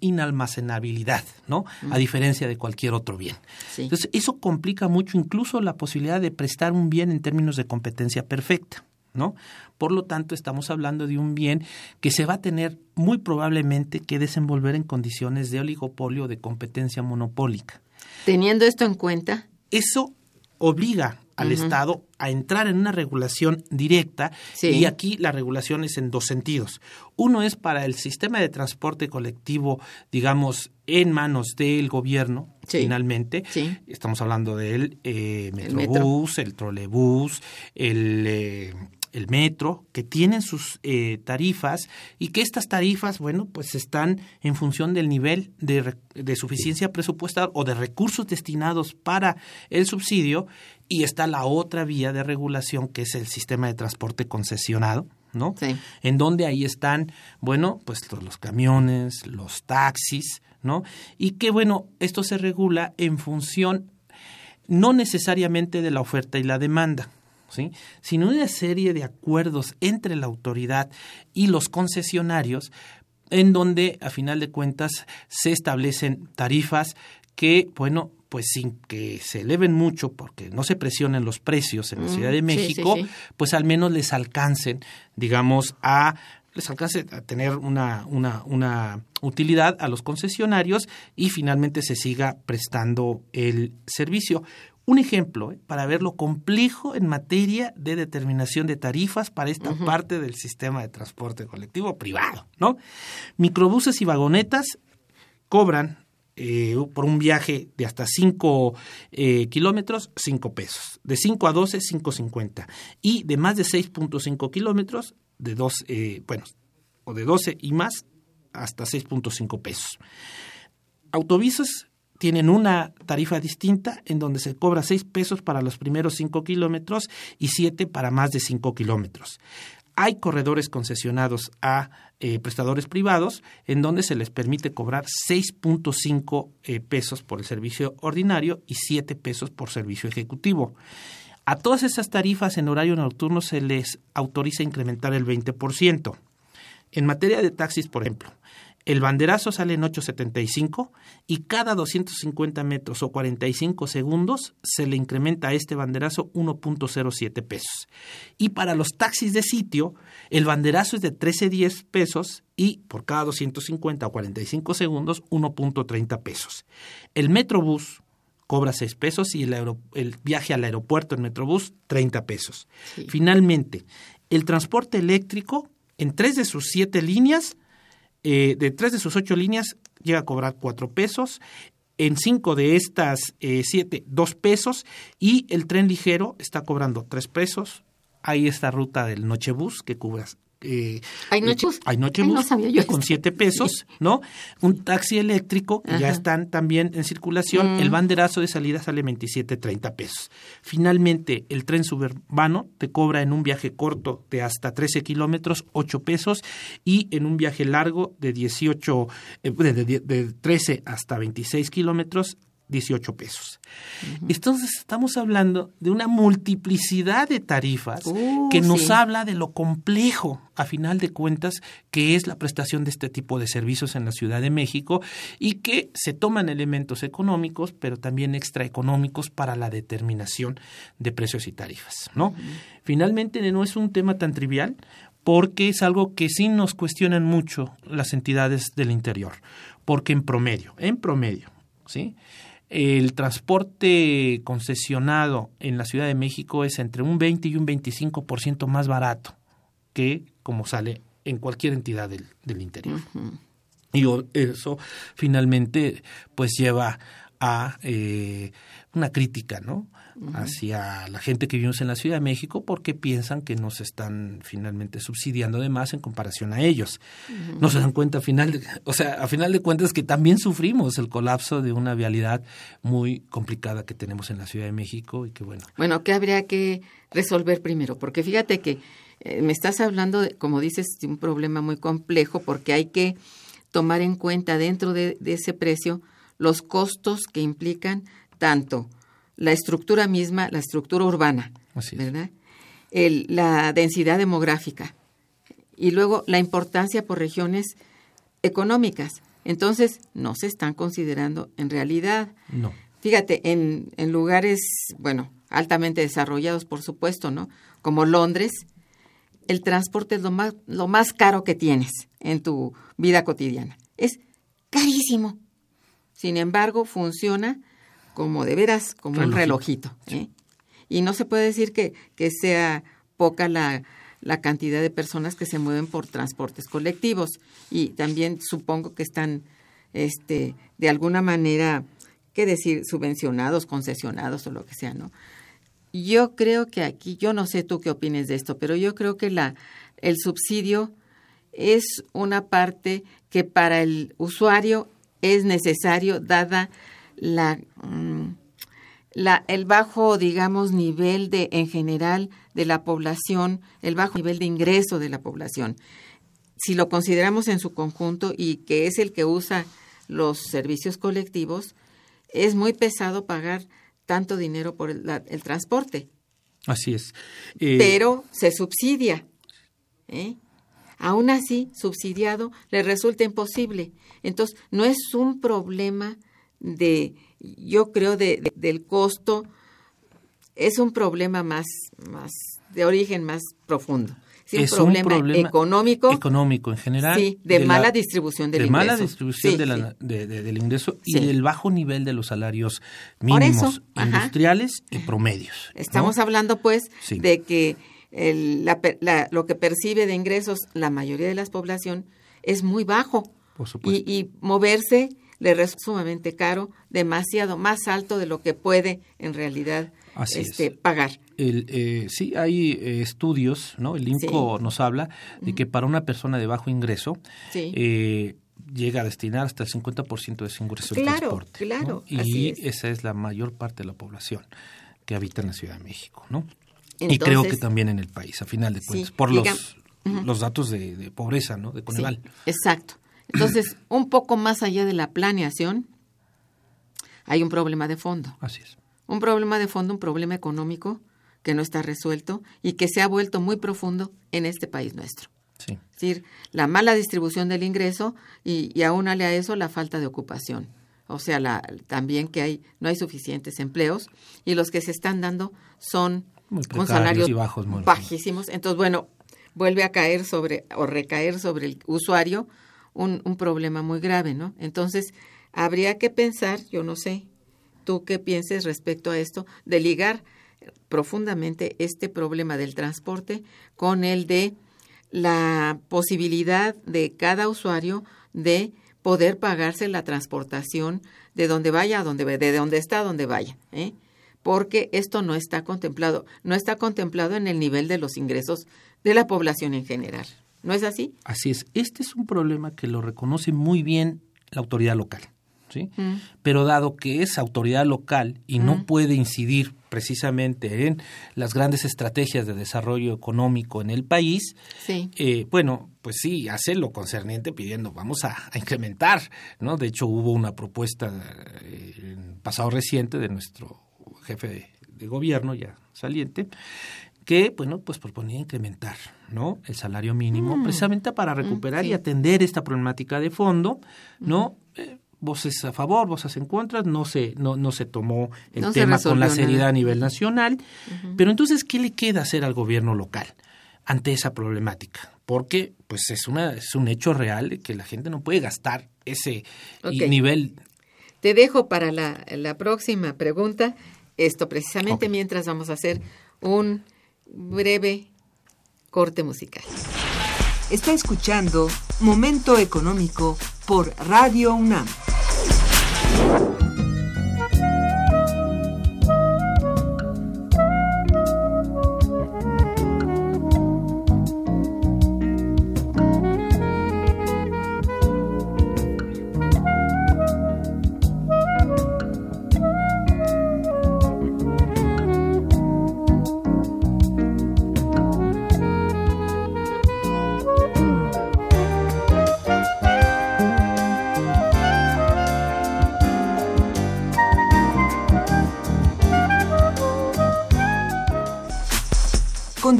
Speaker 2: inalmacenabilidad, ¿no? A diferencia de cualquier otro bien. Entonces, eso complica mucho incluso la posibilidad de prestar un bien en términos de competencia perfecta. ¿No? Por lo tanto, estamos hablando de un bien que se va a tener muy probablemente que desenvolver en condiciones de oligopolio o de competencia monopólica.
Speaker 1: Teniendo esto en cuenta.
Speaker 2: Eso obliga al Estado a entrar en una regulación directa y aquí la regulación es en dos sentidos. Uno es para el sistema de transporte colectivo, digamos, en manos del gobierno, finalmente. Estamos hablando del eh, Metrobús, el, trolebús, el... Eh, el metro, que tienen sus eh, tarifas y que estas tarifas, bueno, pues están en función del nivel de, de suficiencia presupuestal o de recursos destinados para el subsidio y está la otra vía de regulación que es el sistema de transporte concesionado, ¿no?
Speaker 1: Sí.
Speaker 2: En donde ahí están, bueno, pues los, los camiones, los taxis, ¿no? Y que, bueno, esto se regula en función no necesariamente de la oferta y la demanda, ¿sí? sino una serie de acuerdos entre la autoridad y los concesionarios en donde, a final de cuentas, se establecen tarifas que, bueno, pues sin que se eleven mucho, porque no se presionen los precios en la Ciudad de
Speaker 1: sí,
Speaker 2: México,
Speaker 1: sí, sí.
Speaker 2: pues al menos les alcancen, digamos, a les alcance a tener una, una, una utilidad a los concesionarios y finalmente se siga prestando el servicio. Un ejemplo, ¿eh? para ver lo complejo en materia de determinación de tarifas para esta parte del sistema de transporte colectivo privado, ¿no? Microbuses y vagonetas cobran eh, por un viaje de hasta 5 eh, kilómetros, 5 pesos. De 5 a 12, 5.50. Y de más de 6.5 kilómetros, de dos, eh, bueno, o de 12 y más, hasta 6.5 pesos. Autobuses tienen una tarifa distinta en donde se cobra 6 pesos para los primeros 5 kilómetros y 7 para más de 5 kilómetros. Hay corredores concesionados a eh, prestadores privados en donde se les permite cobrar 6.5 eh, pesos por el servicio ordinario y 7 pesos por servicio ejecutivo. A todas esas tarifas en horario nocturno se les autoriza incrementar el 20%. En materia de taxis, por ejemplo, el banderazo sale en 8.75 y cada 250 metros o 45 segundos se le incrementa a este banderazo 1.07 pesos. Y para los taxis de sitio, el banderazo es de 13.10 pesos y por cada 250 o 45 segundos 1.30 pesos. El Metrobús cobra 6 pesos y el, viaje al aeropuerto en Metrobús 30 pesos.
Speaker 1: Sí.
Speaker 2: Finalmente, el transporte eléctrico en tres de sus siete líneas eh, de tres de sus ocho líneas llega a cobrar cuatro pesos, en cinco de estas eh, siete, dos pesos, y el tren ligero está cobrando tres pesos. Hay esta ruta del Nochebús que cubre. Eh,
Speaker 1: ¿Hay Nochebús?
Speaker 2: Hay
Speaker 1: Ay,
Speaker 2: Nochebús
Speaker 1: no sabía yo
Speaker 2: con
Speaker 1: esto.
Speaker 2: siete pesos, ¿no? Un taxi eléctrico que ya
Speaker 1: Ajá.
Speaker 2: están también en circulación.
Speaker 1: Mm.
Speaker 2: El banderazo de salida sale 27, 30 pesos. Finalmente, el tren suburbano te cobra en un viaje corto de hasta 13 kilómetros 8 pesos y en un viaje largo de 18, eh, de, de- de 13 hasta 26 kilómetros 18 pesos. Entonces estamos hablando de una multiplicidad de tarifas
Speaker 1: Uh,
Speaker 2: que nos
Speaker 1: sí.
Speaker 2: habla de lo complejo, a final de cuentas, que es la prestación de este tipo de servicios en la Ciudad de México y que se toman elementos económicos, pero también extraeconómicos para la determinación de precios y tarifas, ¿no? Finalmente no es un tema tan trivial porque es algo que sí nos cuestionan mucho las entidades del interior, porque en promedio, en promedio, ¿sí? El transporte concesionado en la Ciudad de México es entre un 20 y un 25% más barato que como sale en cualquier entidad del, del interior. Y eso finalmente pues lleva a eh, una crítica, ¿no? Hacia la gente que vivimos en la Ciudad de México porque piensan que nos están finalmente subsidiando de más en comparación a ellos. No se dan cuenta al final, de, o sea, a final de cuentas que también sufrimos el colapso de una vialidad muy complicada que tenemos en la Ciudad de México y que bueno,
Speaker 1: Bueno, ¿qué habría que resolver primero? Porque fíjate que eh, me estás hablando, de, como dices, de un problema muy complejo porque hay que tomar en cuenta dentro de, de ese precio los costos que implican tanto la estructura misma, la estructura urbana,
Speaker 2: Así es.
Speaker 1: ¿verdad? El- la densidad demográfica y luego la importancia por regiones económicas. Entonces, no se están considerando en realidad.
Speaker 2: no.
Speaker 1: Fíjate, en, en lugares, bueno, altamente desarrollados, por supuesto, ¿no? Como Londres, el transporte es lo más, lo más caro que tienes en tu vida cotidiana. Es carísimo. Sin embargo, funciona como de veras, como un
Speaker 2: Relojito.
Speaker 1: relojito. ¿eh? Y no se puede decir que, que sea poca la, la cantidad de personas que se mueven por transportes colectivos. Y también supongo que están, este, de alguna manera, ¿qué decir? Subvencionados, concesionados o lo que sea, ¿no? yo creo que aquí, yo no sé tú qué opines de esto, pero yo creo que la, el subsidio es una parte que para el usuario es necesario dada la, mm, la, el bajo, digamos, nivel de, en general de la población, el bajo nivel de ingreso de la población. Si lo consideramos en su conjunto y que es el que usa los servicios colectivos, es muy pesado pagar tanto dinero por el, transporte.
Speaker 2: Así es.
Speaker 1: Eh, Pero se subsidia. ¿eh? Aún así, subsidiado, le resulta imposible. Entonces, no es un problema de, yo creo, de, del costo, es un problema más, más de origen más profundo
Speaker 2: es un problema,
Speaker 1: económico.
Speaker 2: Económico en general.
Speaker 1: Sí, de, mala distribución del ingreso.
Speaker 2: De mala distribución del ingreso y del bajo nivel de los salarios mínimos industriales y promedios.
Speaker 1: Estamos hablando, pues, de que lo que percibe de ingresos la mayoría de la población es muy bajo.
Speaker 2: Por supuesto.
Speaker 1: Y, moverse le resulta sumamente caro, demasiado más alto de lo que puede en realidad este, pagar.
Speaker 2: El, eh, sí, hay eh, estudios, ¿no? El INCO nos habla de que para una persona de bajo ingreso eh, llega a destinar hasta el 50% de su ingreso
Speaker 1: claro,
Speaker 2: transporte.
Speaker 1: Claro,
Speaker 2: Y esa es la mayor parte de la población que habita en la Ciudad de México, ¿no? y creo que también en el país, a final de cuentas, por los, los datos de, pobreza, ¿no? De Coneval.
Speaker 1: exacto. Entonces, un poco más allá de la planeación, hay un problema de fondo.
Speaker 2: Así es.
Speaker 1: Un problema de fondo, un problema económico que no está resuelto y que se ha vuelto muy profundo en este país nuestro.
Speaker 2: Sí.
Speaker 1: Es decir, la mala distribución del ingreso y, y aúnale a eso la falta de ocupación. O sea, la, también que hay no hay suficientes empleos y los que se están dando son con salarios bajísimos. Entonces, bueno, vuelve a caer sobre o recaer sobre el usuario un, un problema muy grave, ¿no? Entonces, habría que pensar, yo no sé, tú qué pienses respecto a esto, de ligar profundamente este problema del transporte con el de la posibilidad de cada usuario de poder pagarse la transportación de donde vaya a donde de donde está a donde vaya, ¿eh? porque esto no está contemplado, no está contemplado en el nivel de los ingresos de la población en general. ¿No es así?
Speaker 2: Así es. Este es un problema que lo reconoce muy bien la autoridad local. ¿sí? Mm. Pero dado que es autoridad local y no mm. puede incidir precisamente en las grandes estrategias de desarrollo económico en el país, eh, bueno, pues sí, hace lo concerniente pidiendo, vamos a, incrementar, ¿no? De hecho, hubo una propuesta eh, en pasado reciente de nuestro jefe de, gobierno, ya saliente, que, bueno, pues proponía incrementar, ¿no? El salario mínimo, mm. precisamente para recuperar y atender esta problemática de fondo, ¿no? Eh, voces a favor, voces en contra, no se, no, no se tomó el tema con la seriedad a nivel nacional. Pero entonces, ¿qué le queda hacer al gobierno local ante esa problemática? Porque pues es, una, es un hecho real que la gente no puede gastar ese nivel.
Speaker 1: Te dejo para la, la próxima pregunta esto precisamente mientras vamos a hacer un breve corte musical.
Speaker 4: Está escuchando Momento Económico por Radio UNAM.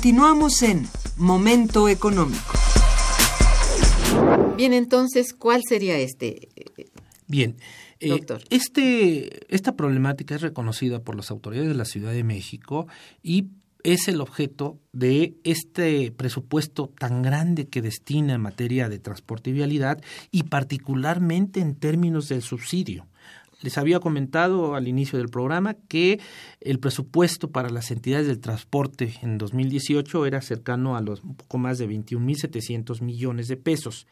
Speaker 4: Continuamos en Momento Económico.
Speaker 1: Bien, entonces, ¿cuál sería este?
Speaker 2: Bien, eh, este, esta problemática es reconocida por las autoridades de la Ciudad de México y es el objeto de este presupuesto tan grande que destina en materia de transporte y vialidad y particularmente en términos del subsidio. Les había comentado al inicio del programa que el presupuesto para las entidades del transporte en 2018 era cercano a los un poco más de 21.700 millones de pesos.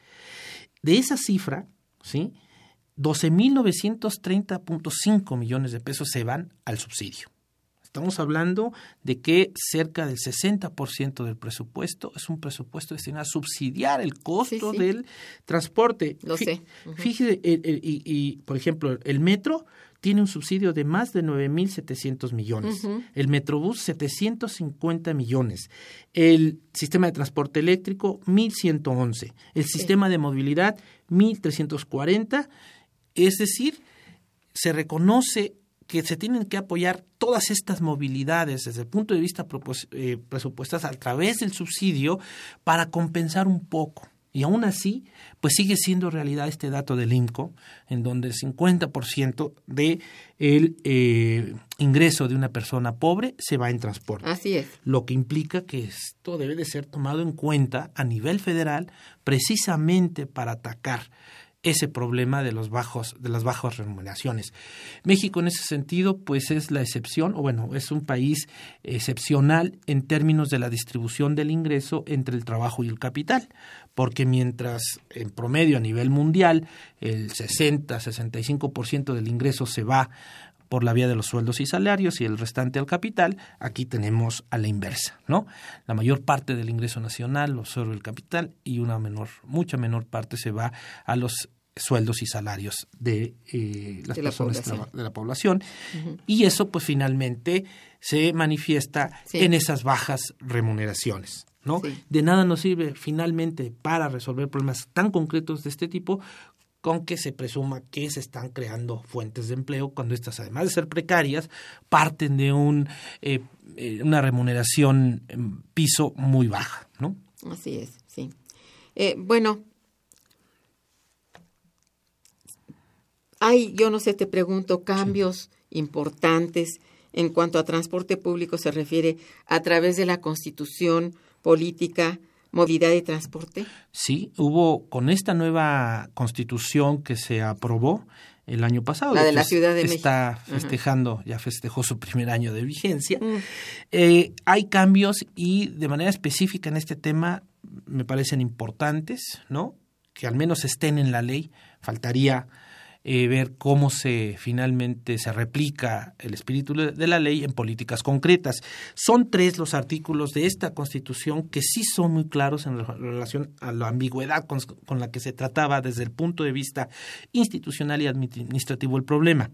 Speaker 2: De esa cifra, ¿sí? 12.930.5 millones de pesos se van al subsidio. Estamos hablando de que cerca del 60% del presupuesto es un presupuesto destinado a subsidiar el costo del transporte.
Speaker 1: Lo sé.
Speaker 2: Fíjese, y, por ejemplo, el metro tiene un subsidio de más de 9.700 millones, el Metrobús 750 millones, el sistema de transporte eléctrico 1.111, el sistema de movilidad 1.340, es decir, se reconoce que se tienen que apoyar todas estas movilidades desde el punto de vista eh, presupuestas a través del subsidio para compensar un poco. Y aún así, pues sigue siendo realidad este dato del INCO, en donde el 50% de el eh, ingreso de una persona pobre se va en transporte.
Speaker 1: Así es.
Speaker 2: Lo que implica que esto debe de ser tomado en cuenta a nivel federal precisamente para atacar ese problema de los bajos de las bajas remuneraciones. México en ese sentido pues es la excepción o bueno, es un país excepcional en términos de la distribución del ingreso entre el trabajo y el capital, porque mientras en promedio a nivel mundial el 60-65% del ingreso se va por la vía de los sueldos y salarios y el restante al capital, aquí tenemos a la inversa, ¿no? La mayor parte del ingreso nacional lo absorbe el capital y una menor, mucha menor parte se va a los sueldos y salarios de eh, las personas de la población y eso pues finalmente se manifiesta en esas bajas remuneraciones. ¿no? De nada nos sirve finalmente para resolver problemas tan concretos de este tipo con que se presuma que se están creando fuentes de empleo cuando estas, además de ser precarias, parten de un, eh, eh, una remuneración en piso muy baja, ¿no?
Speaker 1: Así es, sí. Eh, bueno, hay, yo no sé, te pregunto, cambios importantes en cuanto a transporte público se refiere a través de la constitución política movilidad y transporte?
Speaker 2: Sí, hubo con esta nueva constitución que se aprobó el año pasado.
Speaker 1: La de la Ciudad de
Speaker 2: está festejando, ya festejó su primer año de vigencia. Mm. Eh, hay cambios y de manera específica en este tema me parecen importantes, ¿no? Que al menos estén en la ley. Faltaría eh, ver cómo se finalmente se replica el espíritu de la ley en políticas concretas. Son tres los artículos de esta Constitución que sí son muy claros en relación a la ambigüedad con, la que se trataba desde el punto de vista institucional y administrativo el problema.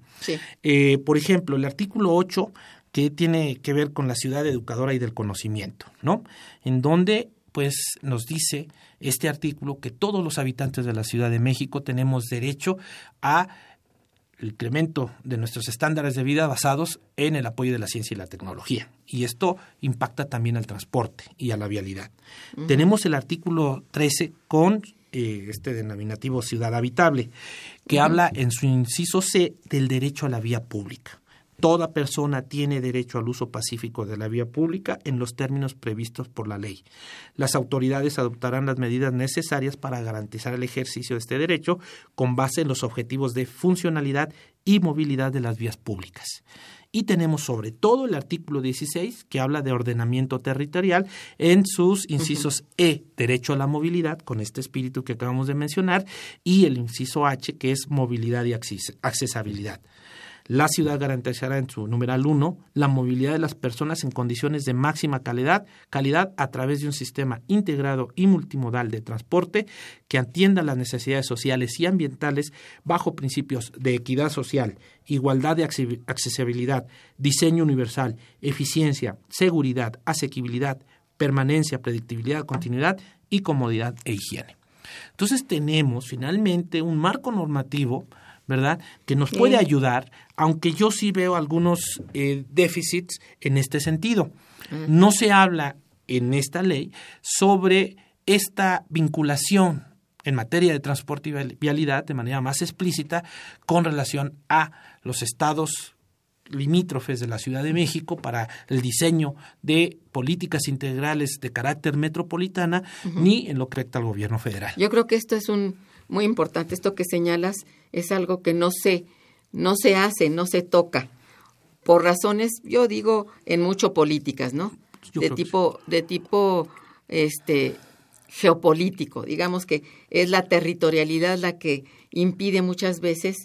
Speaker 2: Eh, por ejemplo, el artículo 8 que tiene que ver con la ciudad educadora y del conocimiento, ¿no? En donde pues nos dice este artículo que todos los habitantes de la Ciudad de México tenemos derecho a el incremento de nuestros estándares de vida basados en el apoyo de la ciencia y la tecnología. Y esto impacta también al transporte y a la vialidad. Tenemos el artículo 13 con eh, este denominativo ciudad habitable, que habla en su inciso C del derecho a la vía pública. Toda persona tiene derecho al uso pacífico de la vía pública en los términos previstos por la ley. Las autoridades adoptarán las medidas necesarias para garantizar el ejercicio de este derecho con base en los objetivos de funcionalidad y movilidad de las vías públicas. Y tenemos sobre todo el artículo 16 que habla de ordenamiento territorial en sus incisos E, derecho a la movilidad, con este espíritu que acabamos de mencionar, y el inciso H, que es movilidad y accesibilidad. La ciudad garantizará en su numeral 1 la movilidad de las personas en condiciones de máxima calidad, calidad a través de un sistema integrado y multimodal de transporte que atienda las necesidades sociales y ambientales bajo principios de equidad social, igualdad de accesibilidad, diseño universal, eficiencia, seguridad, asequibilidad, permanencia, predictibilidad, continuidad y comodidad e higiene. Entonces tenemos finalmente un marco normativo ¿verdad? Que nos puede ayudar, aunque yo sí veo algunos eh, déficits en este sentido. No se habla en esta ley sobre esta vinculación en materia de transporte y vialidad de manera más explícita con relación a los estados limítrofes de la Ciudad de México para el diseño de políticas integrales de carácter metropolitana, ni en lo que respecta al gobierno federal.
Speaker 1: Yo creo que esto es un muy importante. Esto que señalas es algo que no se, no se hace, no se toca, por razones, yo digo, en mucho políticas, ¿no? de tipo, de tipo este geopolítico, digamos que es la territorialidad la que impide muchas veces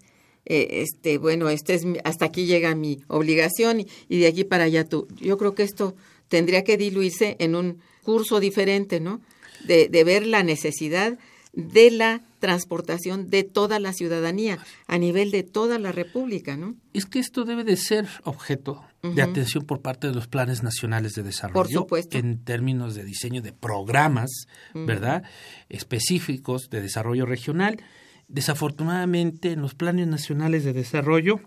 Speaker 1: eh, este, bueno, este es hasta aquí llega mi obligación y, de aquí para allá tú. Yo creo que esto tendría que diluirse en un curso diferente, ¿no? De, de ver la necesidad de la transportación de toda la ciudadanía a nivel de toda la República, ¿no?
Speaker 2: Es que esto debe de ser objeto de atención por parte de los planes nacionales de desarrollo.
Speaker 1: Por supuesto.
Speaker 2: En términos de diseño de programas, ¿verdad? Específicos de desarrollo regional Desafortunadamente, en los planes nacionales de desarrollo,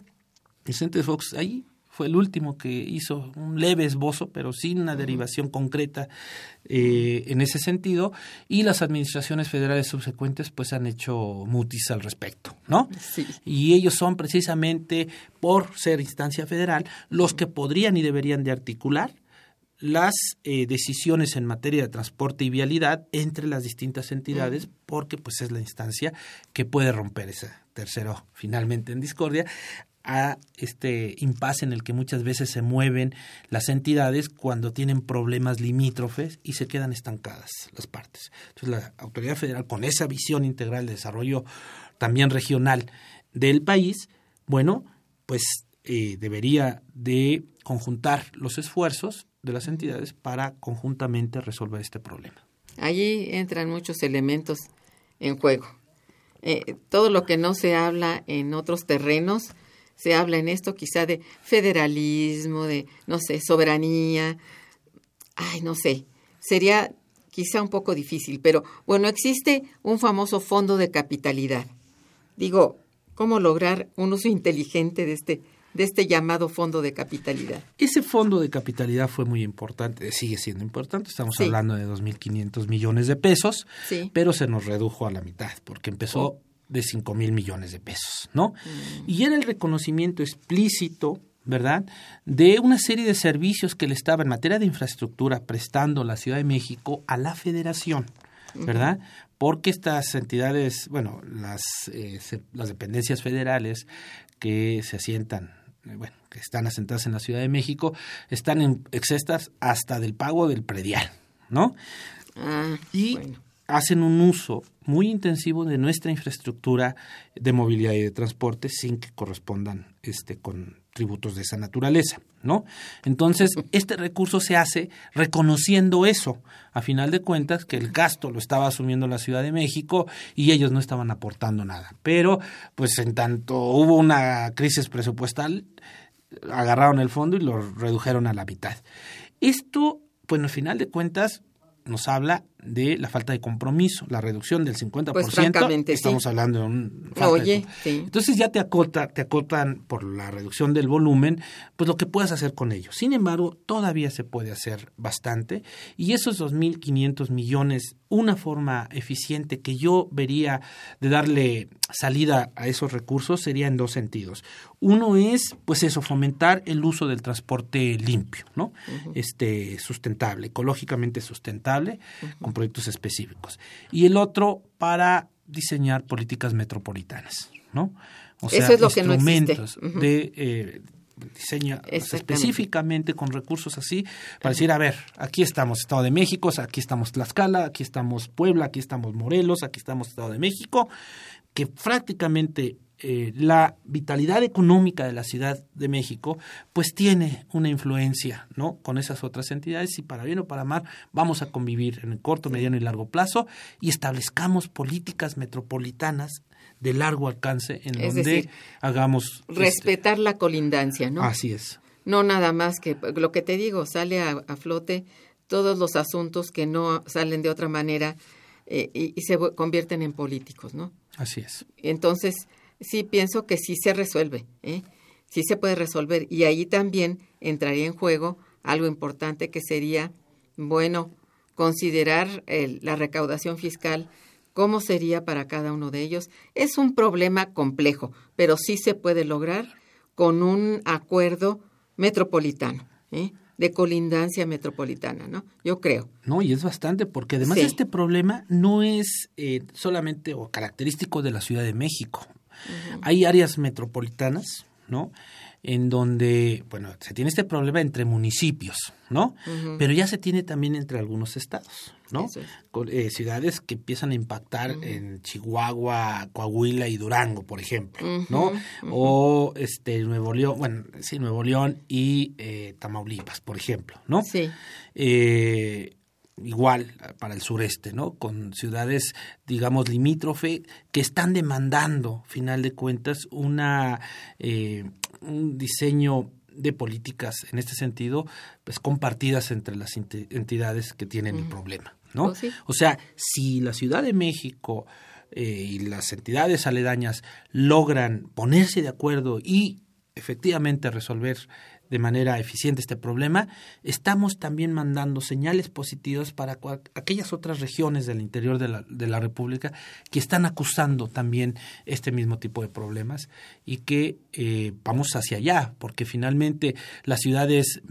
Speaker 2: Vicente Fox ahí fue el último que hizo un leve esbozo, pero sin una derivación concreta eh, en ese sentido, y las administraciones federales subsecuentes pues han hecho mutis al respecto, ¿no?
Speaker 1: Sí.
Speaker 2: Y ellos son precisamente, por ser instancia federal, los que podrían y deberían de articular las eh, decisiones en materia de transporte y vialidad entre las distintas entidades, porque pues es la instancia que puede romper ese tercero finalmente en discordia a este impasse en el que muchas veces se mueven las entidades cuando tienen problemas limítrofes y se quedan estancadas las partes. Entonces la autoridad federal con esa visión integral de desarrollo también regional del país, bueno, pues eh, debería de conjuntar los esfuerzos de las entidades para conjuntamente resolver este problema.
Speaker 1: Allí entran muchos elementos en juego. Eh, todo lo que no se habla en otros terrenos, se habla en esto quizá de federalismo, de, no sé, soberanía. Ay, no sé, sería quizá un poco difícil, pero bueno, existe un famoso fondo de capitalidad. Digo, ¿cómo lograr un uso inteligente de este de este llamado fondo de capitalidad.
Speaker 2: Ese fondo de capitalidad fue muy importante, sigue siendo importante, estamos hablando de 2.500 millones de pesos, pero se nos redujo a la mitad porque empezó oh. De 5 mil millones de pesos, ¿no? Mm. Y era el reconocimiento explícito ¿verdad? De una serie de servicios que le estaba en materia de infraestructura prestando la Ciudad de México a la Federación, ¿verdad? Porque estas entidades, bueno, las, eh, las dependencias federales que se asientan eh, bueno, que están asentadas en la Ciudad de México, están en excestas hasta del pago del predial, ¿no?
Speaker 1: Ah,
Speaker 2: y hacen un uso muy intensivo de nuestra infraestructura de movilidad y de transporte sin que correspondan este con tributos de esa naturaleza, ¿no? Entonces, este recurso se hace reconociendo eso, a final de cuentas, que el gasto lo estaba asumiendo la Ciudad de México y ellos no estaban aportando nada. Pero, pues en tanto hubo una crisis presupuestal, agarraron el fondo y lo redujeron a la mitad. Esto, pues al final de cuentas, nos habla de la falta de compromiso, la reducción del 50%.
Speaker 1: Pues
Speaker 2: estamos hablando de un
Speaker 1: Oye,
Speaker 2: Entonces ya te acota, te acotan por la reducción del volumen, pues lo que puedas hacer con ellos. Sin embargo, todavía se puede hacer bastante y esos 2.500 millones, una forma eficiente que yo vería de darle salida a esos recursos sería en dos sentidos. Uno es, pues eso, fomentar el uso del transporte limpio, ¿no? Este sustentable, ecológicamente sustentable, proyectos específicos. Y el otro para diseñar políticas metropolitanas, ¿no?
Speaker 1: O sea, Eso es lo instrumentos
Speaker 2: que no de eh, diseño específicamente con recursos así para decir, a ver, aquí estamos Estado de México, aquí estamos Tlaxcala, aquí estamos Puebla, aquí estamos Morelos, aquí estamos Estado de México, que prácticamente eh, la vitalidad económica de la Ciudad de México, pues tiene una influencia, ¿no? Con esas otras entidades y para bien o para mal vamos a convivir en el corto, mediano y largo plazo y establezcamos políticas metropolitanas de largo alcance en donde hagamos
Speaker 1: este respetar la colindancia, ¿no?
Speaker 2: Así es.
Speaker 1: No nada más que lo que te digo sale a, flote todos los asuntos que no salen de otra manera eh, y, y se convierten en políticos, ¿no?
Speaker 2: Así es.
Speaker 1: Entonces sí pienso que sí se resuelve, ¿eh? sí se puede resolver. Y ahí también entraría en juego algo importante que sería, bueno, considerar la recaudación fiscal, cómo sería para cada uno de ellos. Es un problema complejo, pero sí se puede lograr con un acuerdo metropolitano. ¿eh? de colindancia metropolitana, ¿no? Yo creo.
Speaker 2: No, y es bastante, porque además este problema no es eh, solamente o característico de la Ciudad de México. Hay áreas metropolitanas, ¿no? en donde, bueno, se tiene este problema entre municipios, ¿no? Pero ya se tiene también entre algunos estados, ¿no? Con, eh, ciudades que empiezan a impactar en Chihuahua, Coahuila y Durango, por ejemplo, ¿no? O este Nuevo León, bueno, sí, Nuevo León y eh, Tamaulipas, por ejemplo, ¿no?
Speaker 1: Sí.
Speaker 2: Eh, igual para el sureste, ¿no? Con ciudades, digamos, limítrofe que están demandando, final de cuentas, una eh, un diseño de políticas en este sentido, pues compartidas entre las entidades que tienen el problema, ¿no?
Speaker 1: Oh,
Speaker 2: o sea, si la Ciudad de México eh, y las entidades aledañas logran ponerse de acuerdo y efectivamente resolver de manera eficiente este problema, estamos también mandando señales positivas para aquellas otras regiones del interior de la, de la República que están acusando también este mismo tipo de problemas y que eh, vamos hacia allá, porque finalmente las ciudades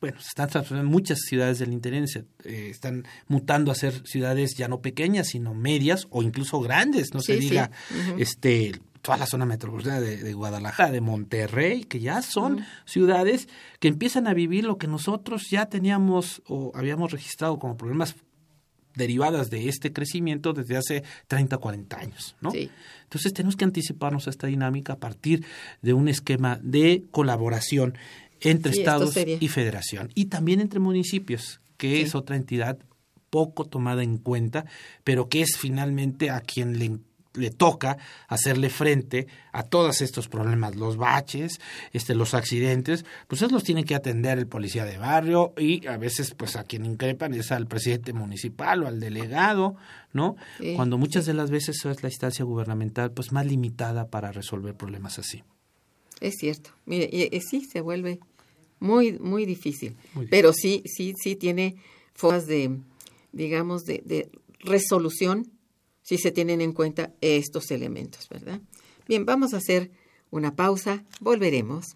Speaker 2: bueno, se están transformando muchas ciudades del interior, se, eh, están mutando a ser ciudades ya no pequeñas, sino medias o incluso grandes, no se diga, este, toda la zona metropolitana de, Guadalajara, de Monterrey, que ya son ciudades que empiezan a vivir lo que nosotros ya teníamos o habíamos registrado como problemas derivadas de este crecimiento desde hace 30, 40 años, ¿no? Entonces tenemos que anticiparnos a esta dinámica a partir de un esquema de colaboración entre estados y federación y también entre municipios, que es otra entidad poco tomada en cuenta, pero que es finalmente a quien le le toca hacerle frente a todos estos problemas, los baches, este, los accidentes, pues esos los tiene que atender el policía de barrio y a veces pues a quien increpan es al presidente municipal o al delegado, ¿no? Cuando muchas de las veces es la instancia gubernamental pues más limitada para resolver problemas así.
Speaker 1: Es cierto, mire, y, sí se vuelve muy, muy difícil, pero sí, sí, sí tiene formas de, digamos, de, de resolución si se tienen en cuenta estos elementos, ¿verdad? Bien, vamos a hacer una pausa, volveremos.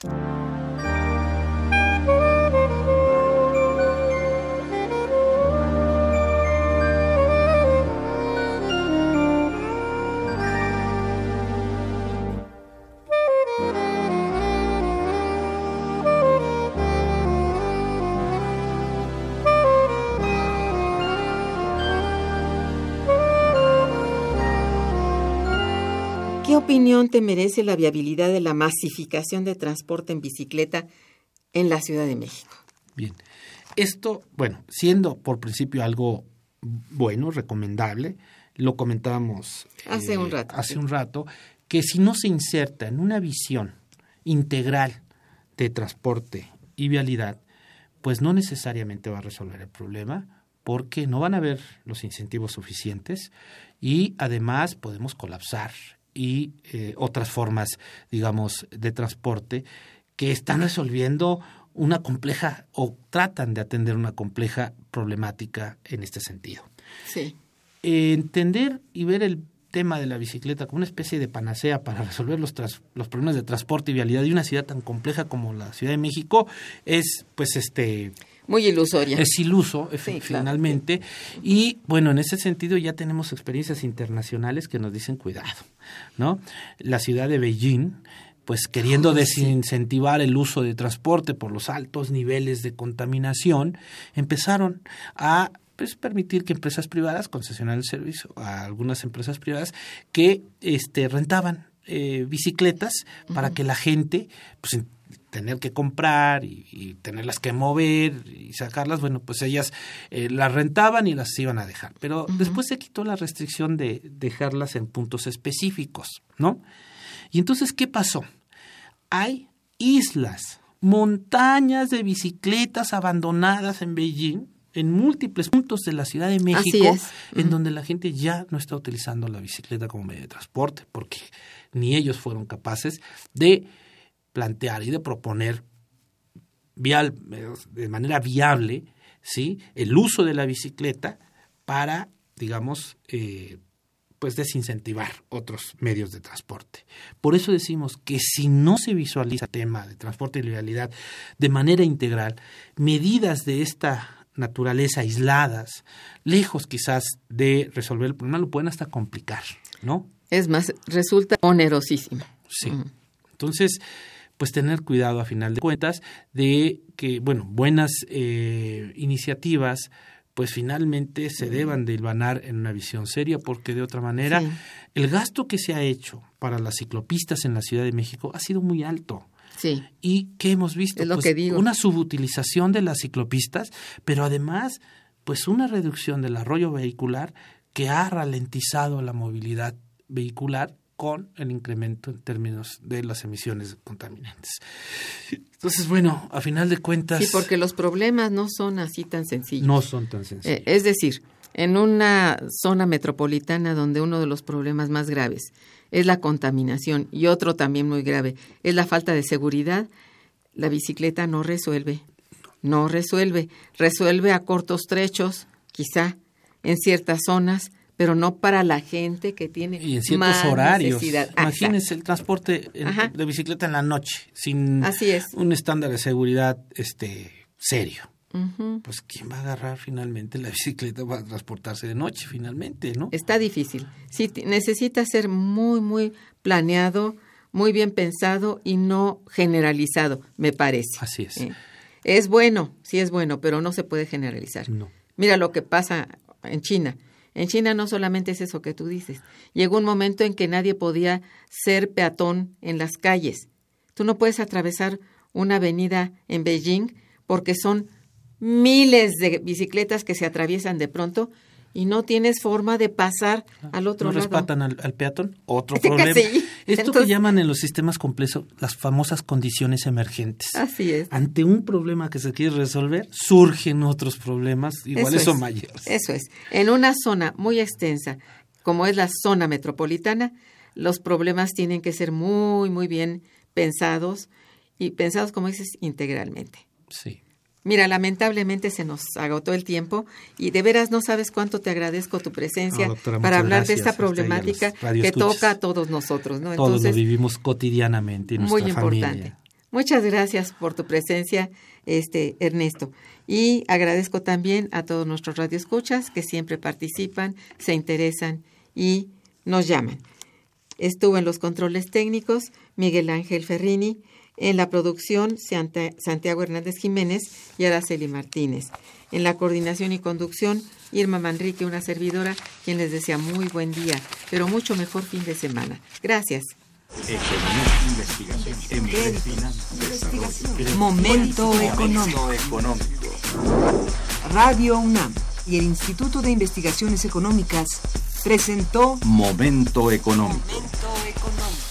Speaker 1: Opinión te merece la viabilidad de la masificación de transporte en bicicleta en la Ciudad de México?
Speaker 2: Bien, esto, bueno, siendo por principio algo bueno, recomendable, lo comentábamos
Speaker 1: hace un eh, rato.
Speaker 2: Hace un rato, que si no se inserta en una visión integral de transporte y vialidad, pues no necesariamente va a resolver el problema porque no van a haber los incentivos suficientes y además podemos colapsar y eh, otras formas, digamos, de transporte que están resolviendo una compleja o tratan de atender una compleja problemática en este sentido.
Speaker 1: Sí.
Speaker 2: entender y ver el tema de la bicicleta como una especie de panacea para resolver los, los problemas de transporte y vialidad de una ciudad tan compleja como la Ciudad de México es, pues, este
Speaker 1: muy ilusoria.
Speaker 2: Es iluso, finalmente. Y bueno, en ese sentido ya tenemos experiencias internacionales que nos dicen cuidado, ¿no? La ciudad de Beijing pues queriendo desincentivar el uso de transporte por los altos niveles de contaminación, empezaron a pues, permitir que empresas privadas concesionar el servicio a algunas empresas privadas que este, rentaban eh, bicicletas para que la gente pues, tener que comprar y, tenerlas que mover y sacarlas, bueno, pues ellas eh, las rentaban y las iban a dejar. Pero después se quitó la restricción de dejarlas en puntos específicos, ¿no? Y entonces, ¿qué pasó? Hay islas, montañas de bicicletas abandonadas en Beijing, en múltiples puntos de la Ciudad de México, en donde la gente ya no está utilizando la bicicleta como medio de transporte, porque ni ellos fueron capaces de plantear y de proponer vial, de manera viable ¿sí? el uso de la bicicleta para, digamos, eh, pues desincentivar otros medios de transporte. Por eso decimos que si no se visualiza el tema de transporte y legalidad de manera integral, medidas de esta naturaleza aisladas, lejos quizás de resolver el problema, lo pueden hasta complicar, ¿no?
Speaker 1: Es más, resulta onerosísimo.
Speaker 2: Sí. Entonces, pues tener cuidado a final de cuentas de que, bueno, buenas eh, iniciativas pues finalmente se deban de hilvanar en una visión seria, porque de otra manera el gasto que se ha hecho para las ciclopistas en la Ciudad de México ha sido muy alto.
Speaker 1: Sí.
Speaker 2: ¿Y qué hemos visto?
Speaker 1: lo
Speaker 2: pues
Speaker 1: que digo.
Speaker 2: Una subutilización de las ciclopistas, pero además, pues una reducción del arroyo vehicular que ha ralentizado la movilidad vehicular con el incremento en términos de las emisiones contaminantes. Entonces, bueno, a final de cuentas...
Speaker 1: Sí, porque los problemas no son así tan sencillos.
Speaker 2: No son tan sencillos.
Speaker 1: Eh, es decir, en una zona metropolitana donde uno de los problemas más graves es la contaminación y otro también muy grave es la falta de seguridad, la bicicleta no resuelve. No resuelve. Resuelve a cortos trechos, quizá, en ciertas zonas, pero no para la gente que tiene
Speaker 2: y en ciertos
Speaker 1: más
Speaker 2: horarios.
Speaker 1: necesidad.
Speaker 2: Imagínense el transporte en- de bicicleta en la noche sin
Speaker 1: Así es.
Speaker 2: un estándar de seguridad este serio. Pues quién va a agarrar finalmente la bicicleta para transportarse de noche finalmente, ¿no?
Speaker 1: Está difícil. Sí, necesita ser muy, muy planeado, muy bien pensado y no generalizado, me parece.
Speaker 2: Así es.
Speaker 1: Eh, Es bueno, sí es bueno, pero no se puede generalizar.
Speaker 2: No.
Speaker 1: Mira lo que pasa en China. En China no solamente es eso que tú dices. Llegó un momento en que nadie podía ser peatón en las calles. Tú no puedes atravesar una avenida en Beijing porque son miles de bicicletas que se atraviesan de pronto y no tienes forma de pasar al otro
Speaker 2: no
Speaker 1: lado.
Speaker 2: respatan al, al peatón. Otro problema.
Speaker 1: sí.
Speaker 2: Esto
Speaker 1: Entonces-
Speaker 2: que llaman en los sistemas complejos las famosas condiciones emergentes.
Speaker 1: Así es.
Speaker 2: Ante un problema que se quiere resolver, surgen otros problemas iguales o
Speaker 1: es.
Speaker 2: mayores.
Speaker 1: Eso es. En una zona muy extensa, como es la zona metropolitana, los problemas tienen que ser muy, muy bien pensados y pensados, como dices, integralmente.
Speaker 2: Sí.
Speaker 1: Mira, lamentablemente se nos agotó el tiempo y de veras no sabes cuánto te agradezco tu presencia
Speaker 2: No, doctora,
Speaker 1: para hablar de esta problemática que toca a todos nosotros, ¿no?
Speaker 2: Todos lo vivimos cotidianamente en
Speaker 1: muy
Speaker 2: nuestra
Speaker 1: importante.
Speaker 2: familia.
Speaker 1: Muchas gracias por tu presencia, este Ernesto. Y agradezco también a todos nuestros radioescuchas que siempre participan, se interesan y nos llaman. Estuvo en los controles técnicos Miguel Ángel Ferrini, en la producción Santiago Hernández Jiménez y Araceli Martínez. En la coordinación y conducción Irma Manrique, una servidora, quien les desea muy buen día, pero mucho mejor fin de semana. Gracias.
Speaker 4: Momento económico. Radio UNAM y el Instituto de Investigaciones Económicas presentó
Speaker 5: Momento económico.
Speaker 4: Momento económico.